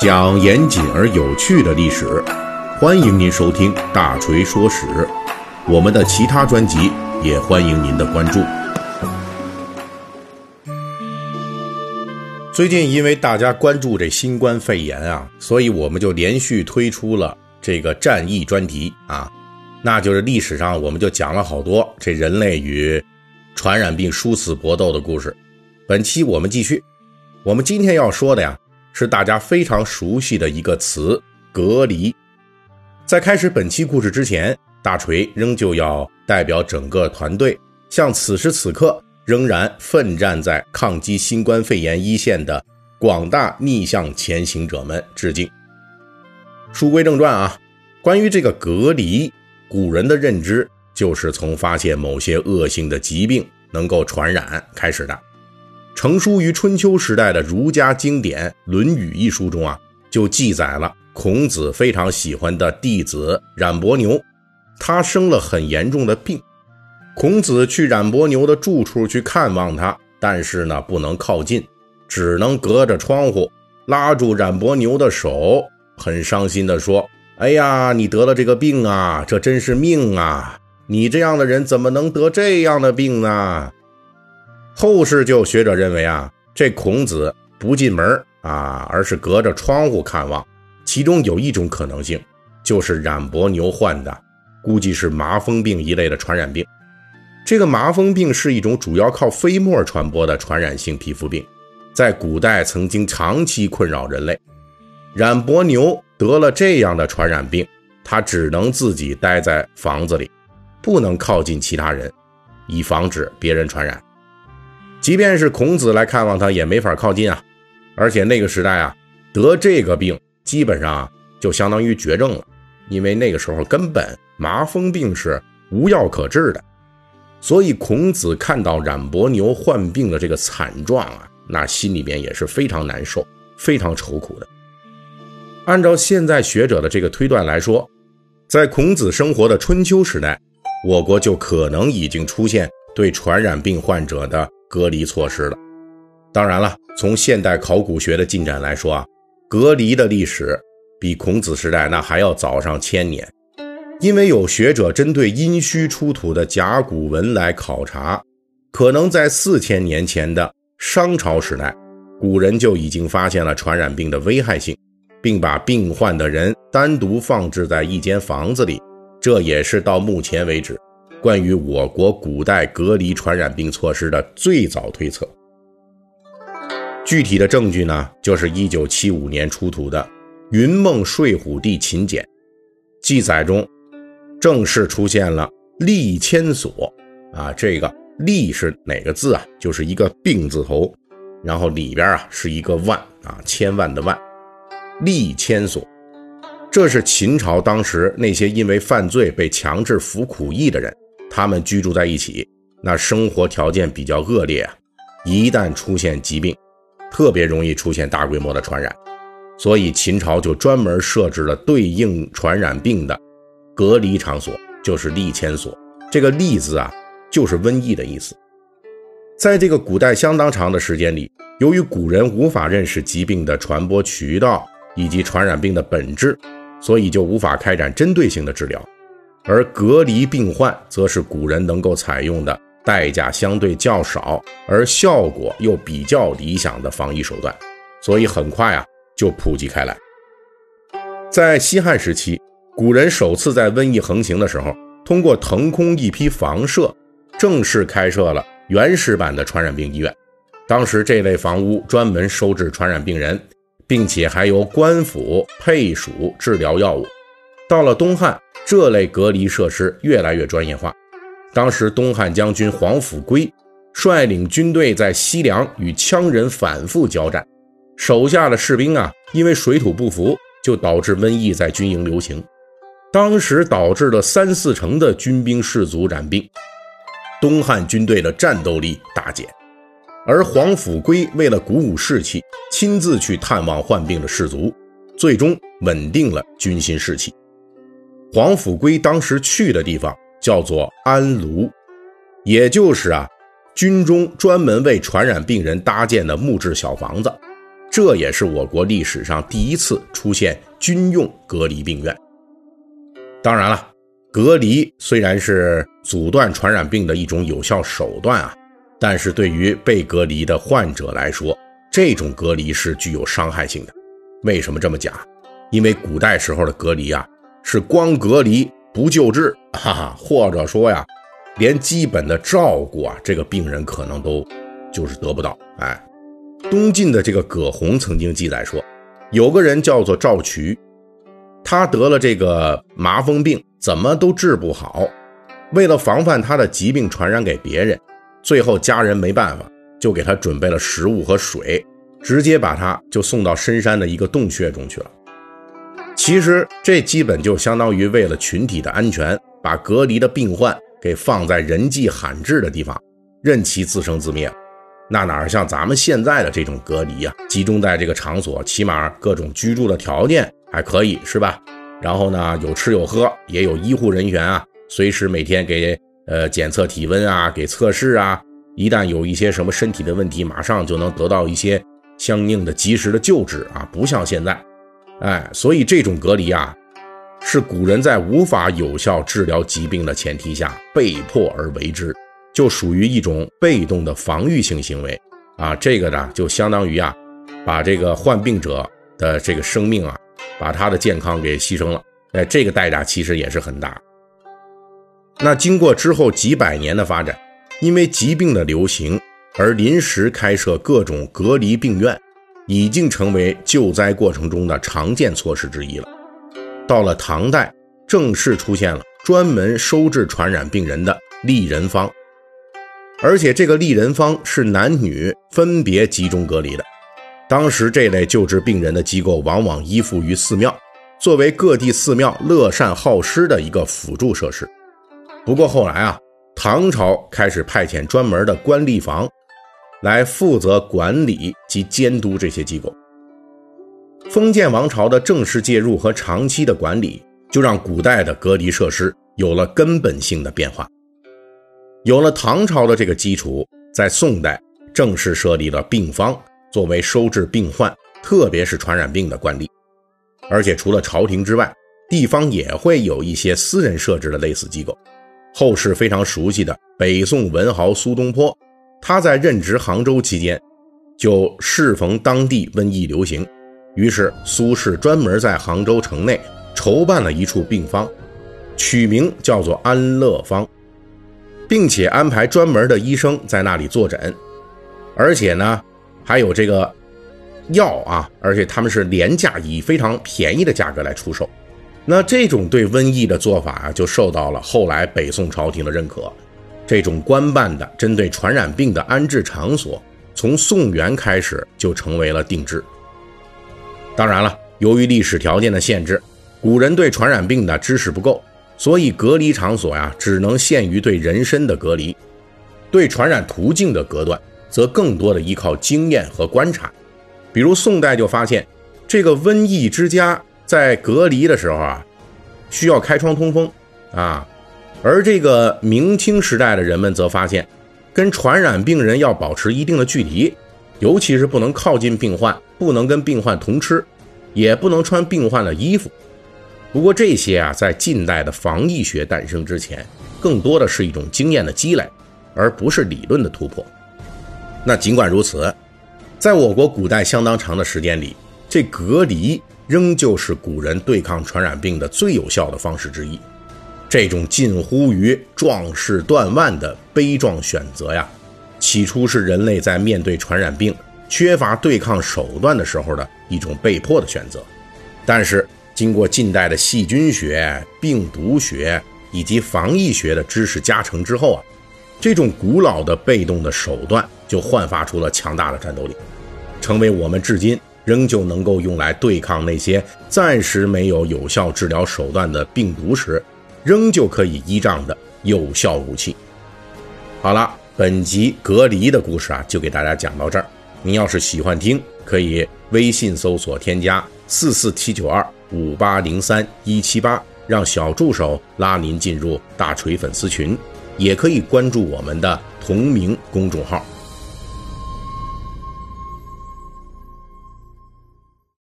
讲严谨而有趣的历史，欢迎您收听《大锤说史》。我们的其他专辑也欢迎您的关注。最近因为大家关注这新冠肺炎啊，所以我们就连续推出了这个战役专题啊，那就是历史上我们就讲了好多这人类与传染病殊死搏斗的故事。本期我们继续，我们今天要说的呀，是大家非常熟悉的一个词——隔离。在开始本期故事之前，大锤仍旧要代表整个团队，向此时此刻。仍然奋战在抗击新冠肺炎一线的广大逆向前行者们致敬。书归正传啊，关于这个隔离，古人的认知就是从发现某些恶性的疾病能够传染开始的。成书于春秋时代的儒家经典《论语》一书中啊，就记载了孔子非常喜欢的弟子冉伯牛，他生了很严重的病。孔子去冉伯牛的住处去看望他，但是呢，不能靠近，只能隔着窗户拉住冉伯牛的手，很伤心地说：“哎呀，你得了这个病啊，这真是命啊！你这样的人怎么能得这样的病呢？”后世就学者认为啊，这孔子不进门啊，而是隔着窗户看望，其中有一种可能性，就是冉伯牛患的，估计是麻风病一类的传染病。这个麻风病是一种主要靠飞沫传播的传染性皮肤病，在古代曾经长期困扰人类。冉伯牛得了这样的传染病，他只能自己待在房子里，不能靠近其他人，以防止别人传染。即便是孔子来看望他，也没法靠近啊。而且那个时代啊，得这个病基本上就相当于绝症了，因为那个时候根本麻风病是无药可治的。所以，孔子看到冉伯牛患病的这个惨状啊，那心里面也是非常难受、非常愁苦的。按照现在学者的这个推断来说，在孔子生活的春秋时代，我国就可能已经出现对传染病患者的隔离措施了。当然了，从现代考古学的进展来说啊，隔离的历史比孔子时代那还要早上千年。因为有学者针对殷墟出土的甲骨文来考察，可能在四千年前的商朝时代，古人就已经发现了传染病的危害性，并把病患的人单独放置在一间房子里。这也是到目前为止关于我国古代隔离传染病措施的最早推测。具体的证据呢，就是一九七五年出土的《云梦睡虎地秦简》，记载中。正式出现了立千所啊，这个立是哪个字啊？就是一个病字头，然后里边啊是一个万啊，千万的万，立千所。这是秦朝当时那些因为犯罪被强制服苦役的人，他们居住在一起，那生活条件比较恶劣啊，一旦出现疾病，特别容易出现大规模的传染，所以秦朝就专门设置了对应传染病的。隔离场所就是立迁所，这个“立”字啊，就是瘟疫的意思。在这个古代相当长的时间里，由于古人无法认识疾病的传播渠道以及传染病的本质，所以就无法开展针对性的治疗。而隔离病患，则是古人能够采用的代价相对较少而效果又比较理想的防疫手段，所以很快啊就普及开来。在西汉时期。古人首次在瘟疫横行的时候，通过腾空一批房舍，正式开设了原始版的传染病医院。当时这类房屋专门收治传染病人，并且还由官府配属治疗药物。到了东汉，这类隔离设施越来越专业化。当时东汉将军黄甫圭率领军队在西凉与羌人反复交战，手下的士兵啊，因为水土不服，就导致瘟疫在军营流行。当时导致了三四成的军兵士卒染病，东汉军队的战斗力大减。而黄甫圭为了鼓舞士气，亲自去探望患病的士卒，最终稳定了军心士气。黄甫圭当时去的地方叫做安庐，也就是啊，军中专门为传染病人搭建的木质小房子。这也是我国历史上第一次出现军用隔离病院。当然了，隔离虽然是阻断传染病的一种有效手段啊，但是对于被隔离的患者来说，这种隔离是具有伤害性的。为什么这么讲？因为古代时候的隔离啊，是光隔离不救治，哈哈，或者说呀，连基本的照顾啊，这个病人可能都就是得不到，哎。东晋的这个葛洪曾经记载说，有个人叫做赵渠，他得了这个麻风病，怎么都治不好。为了防范他的疾病传染给别人，最后家人没办法，就给他准备了食物和水，直接把他就送到深山的一个洞穴中去了。其实这基本就相当于为了群体的安全，把隔离的病患给放在人迹罕至的地方，任其自生自灭。那哪像咱们现在的这种隔离呀？集中在这个场所，起码各种居住的条件还可以，是吧？然后呢，有吃有喝，也有医护人员啊，随时每天给呃检测体温啊，给测试啊。一旦有一些什么身体的问题，马上就能得到一些相应的及时的救治啊，不像现在，哎，所以这种隔离啊，是古人在无法有效治疗疾病的前提下被迫而为之。就属于一种被动的防御性行为啊，这个呢就相当于啊，把这个患病者的这个生命啊，把他的健康给牺牲了，哎，这个代价其实也是很大。那经过之后几百年的发展，因为疾病的流行而临时开设各种隔离病院，已经成为救灾过程中的常见措施之一了。到了唐代，正式出现了专门收治传染病人的丽人方。而且这个丽人方是男女分别集中隔离的。当时这类救治病人的机构往往依附于寺庙，作为各地寺庙乐善好施的一个辅助设施。不过后来啊，唐朝开始派遣专门的官吏房来负责管理及监督这些机构。封建王朝的正式介入和长期的管理，就让古代的隔离设施有了根本性的变化。有了唐朝的这个基础，在宋代正式设立了病方，作为收治病患，特别是传染病的惯例。而且除了朝廷之外，地方也会有一些私人设置的类似机构。后世非常熟悉的北宋文豪苏东坡，他在任职杭州期间，就适逢当地瘟疫流行，于是苏轼专门在杭州城内筹办了一处病方，取名叫做安乐方。并且安排专门的医生在那里坐诊，而且呢，还有这个药啊，而且他们是廉价以非常便宜的价格来出售。那这种对瘟疫的做法啊，就受到了后来北宋朝廷的认可。这种官办的针对传染病的安置场所，从宋元开始就成为了定制。当然了，由于历史条件的限制，古人对传染病的知识不够。所以隔离场所呀，只能限于对人身的隔离，对传染途径的隔断，则更多的依靠经验和观察。比如宋代就发现，这个瘟疫之家在隔离的时候啊，需要开窗通风啊；而这个明清时代的人们则发现，跟传染病人要保持一定的距离，尤其是不能靠近病患，不能跟病患同吃，也不能穿病患的衣服。不过这些啊，在近代的防疫学诞生之前，更多的是一种经验的积累，而不是理论的突破。那尽管如此，在我国古代相当长的时间里，这隔离仍旧是古人对抗传染病的最有效的方式之一。这种近乎于壮士断腕的悲壮选择呀，起初是人类在面对传染病缺乏对抗手段的时候的一种被迫的选择，但是。经过近代的细菌学、病毒学以及防疫学的知识加成之后啊，这种古老的被动的手段就焕发出了强大的战斗力，成为我们至今仍旧能够用来对抗那些暂时没有有效治疗手段的病毒时，仍旧可以依仗的有效武器。好了，本集隔离的故事啊，就给大家讲到这儿。您要是喜欢听，可以微信搜索添加四四七九二。五八零三一七八，让小助手拉您进入大锤粉丝群，也可以关注我们的同名公众号。